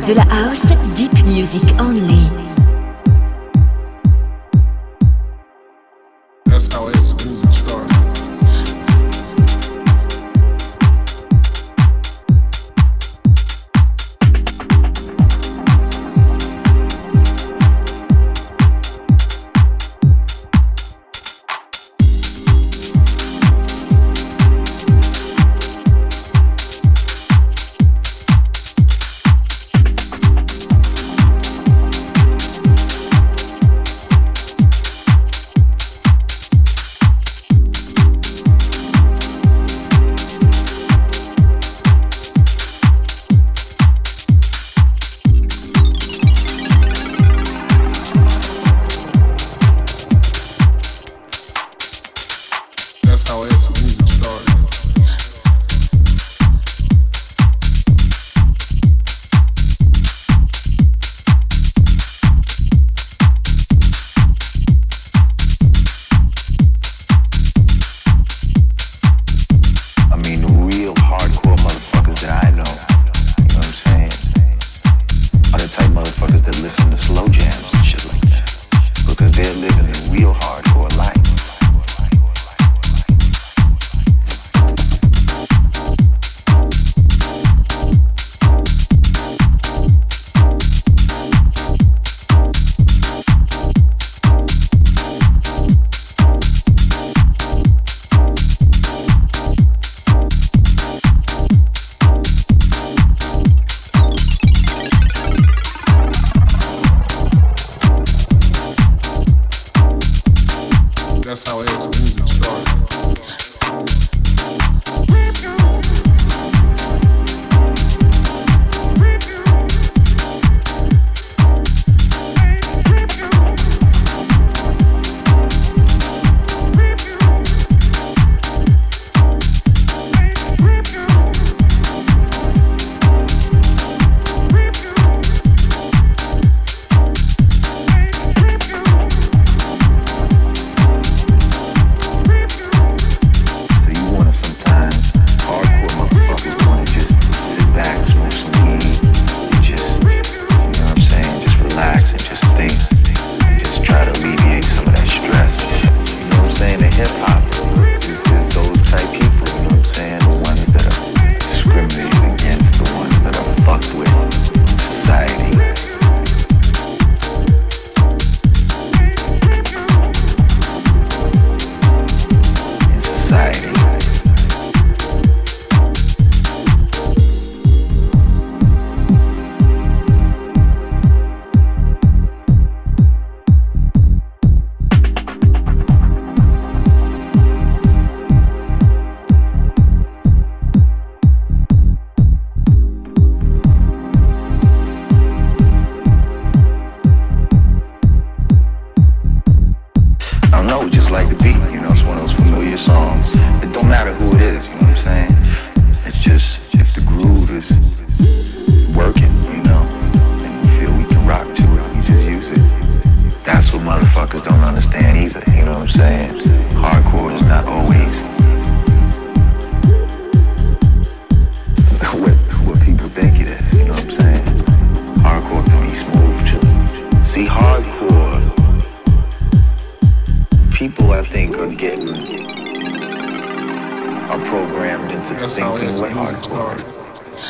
de la house, deep music only. that's how it is.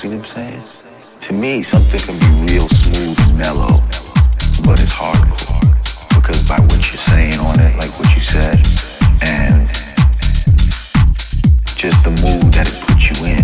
See what I'm saying? To me, something can be real smooth, mellow, but it's hard because by what you're saying on it, like what you said, and just the mood that it puts you in.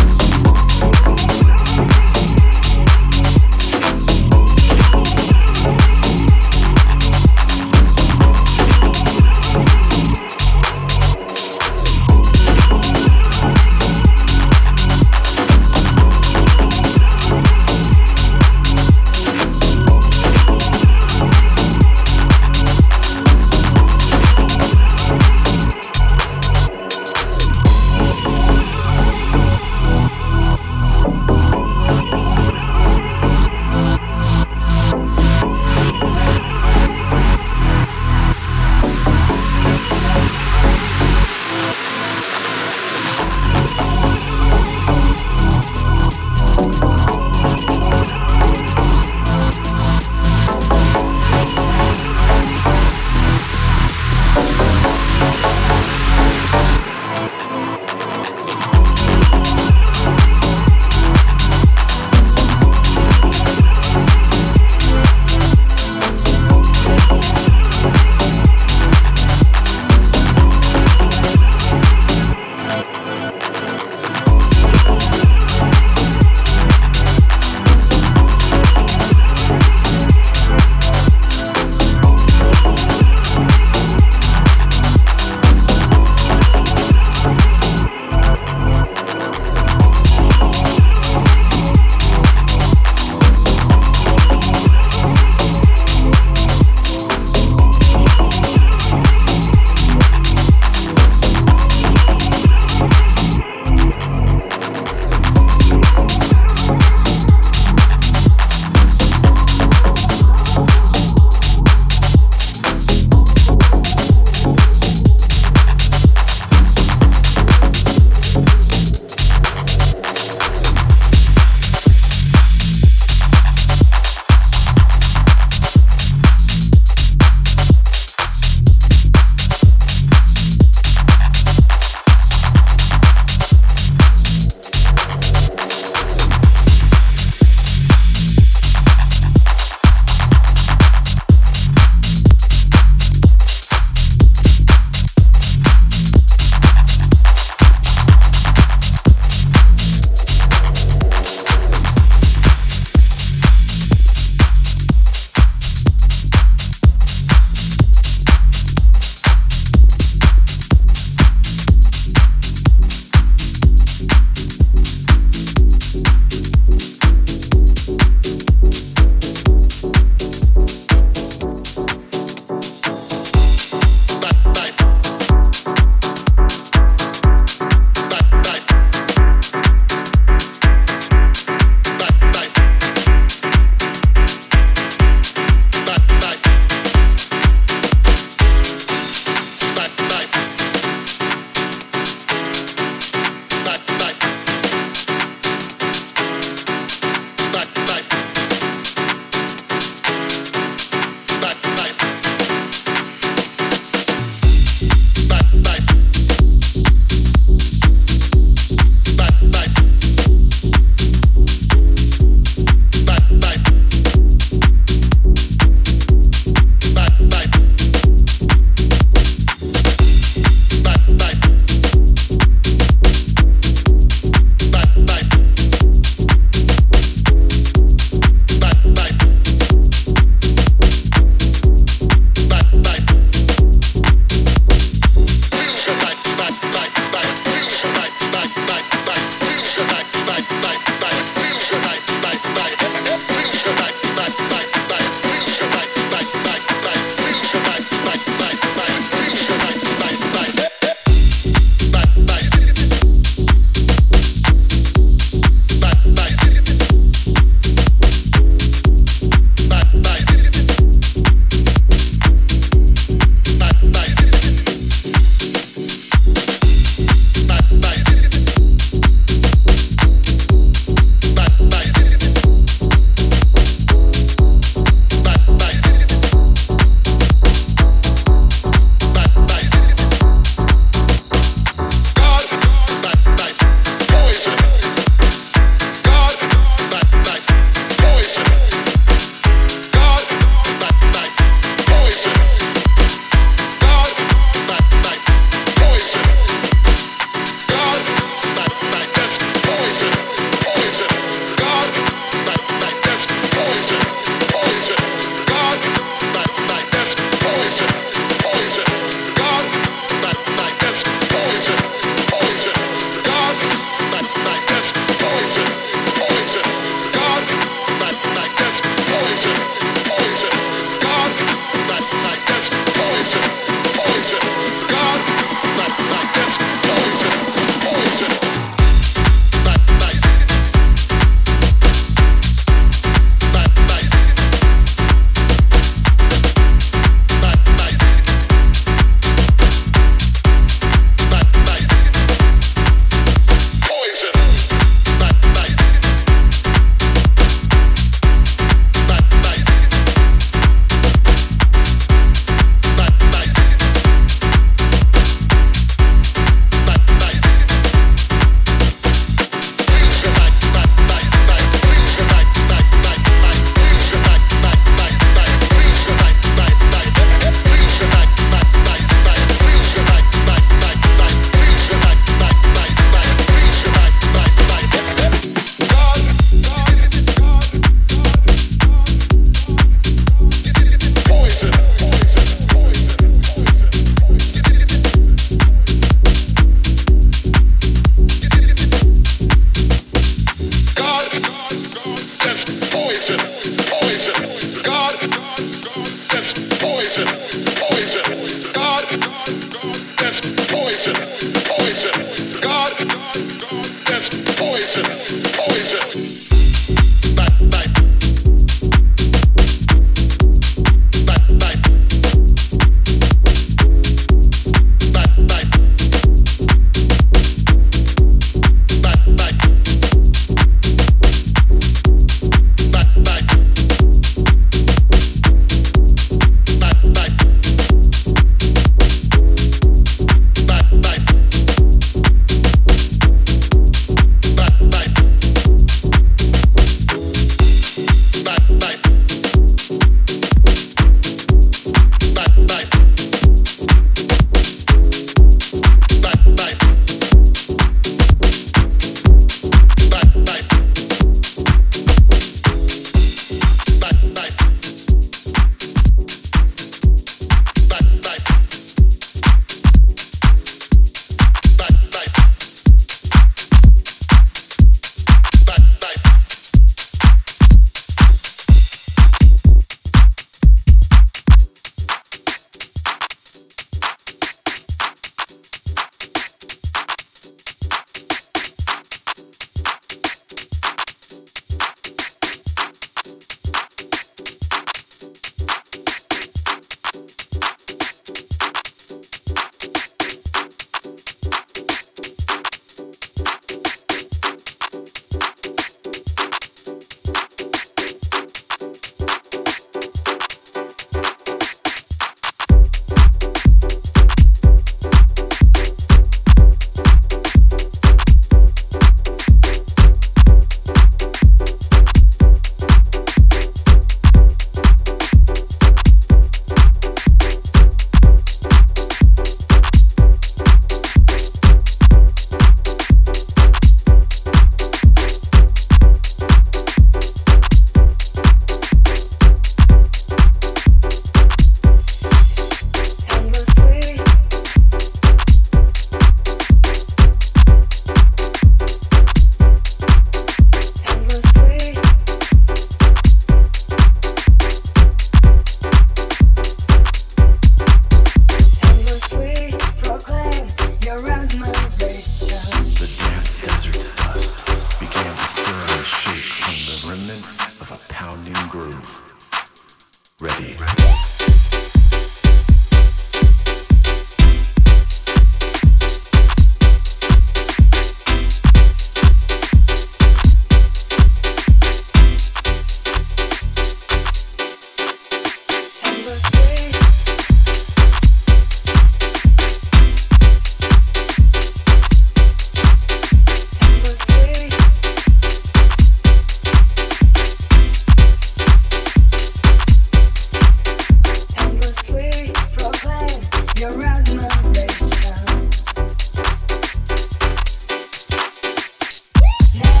Fascination.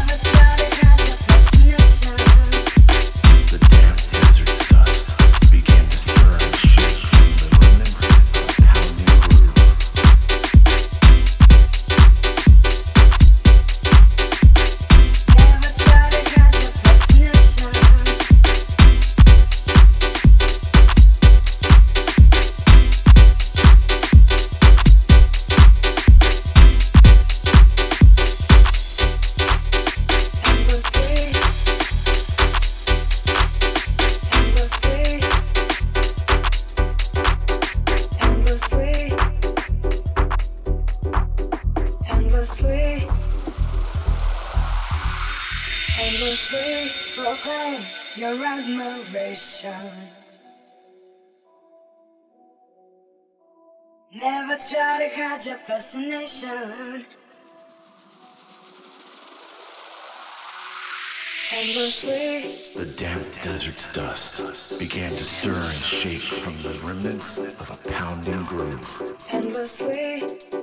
Groove. Endlessly.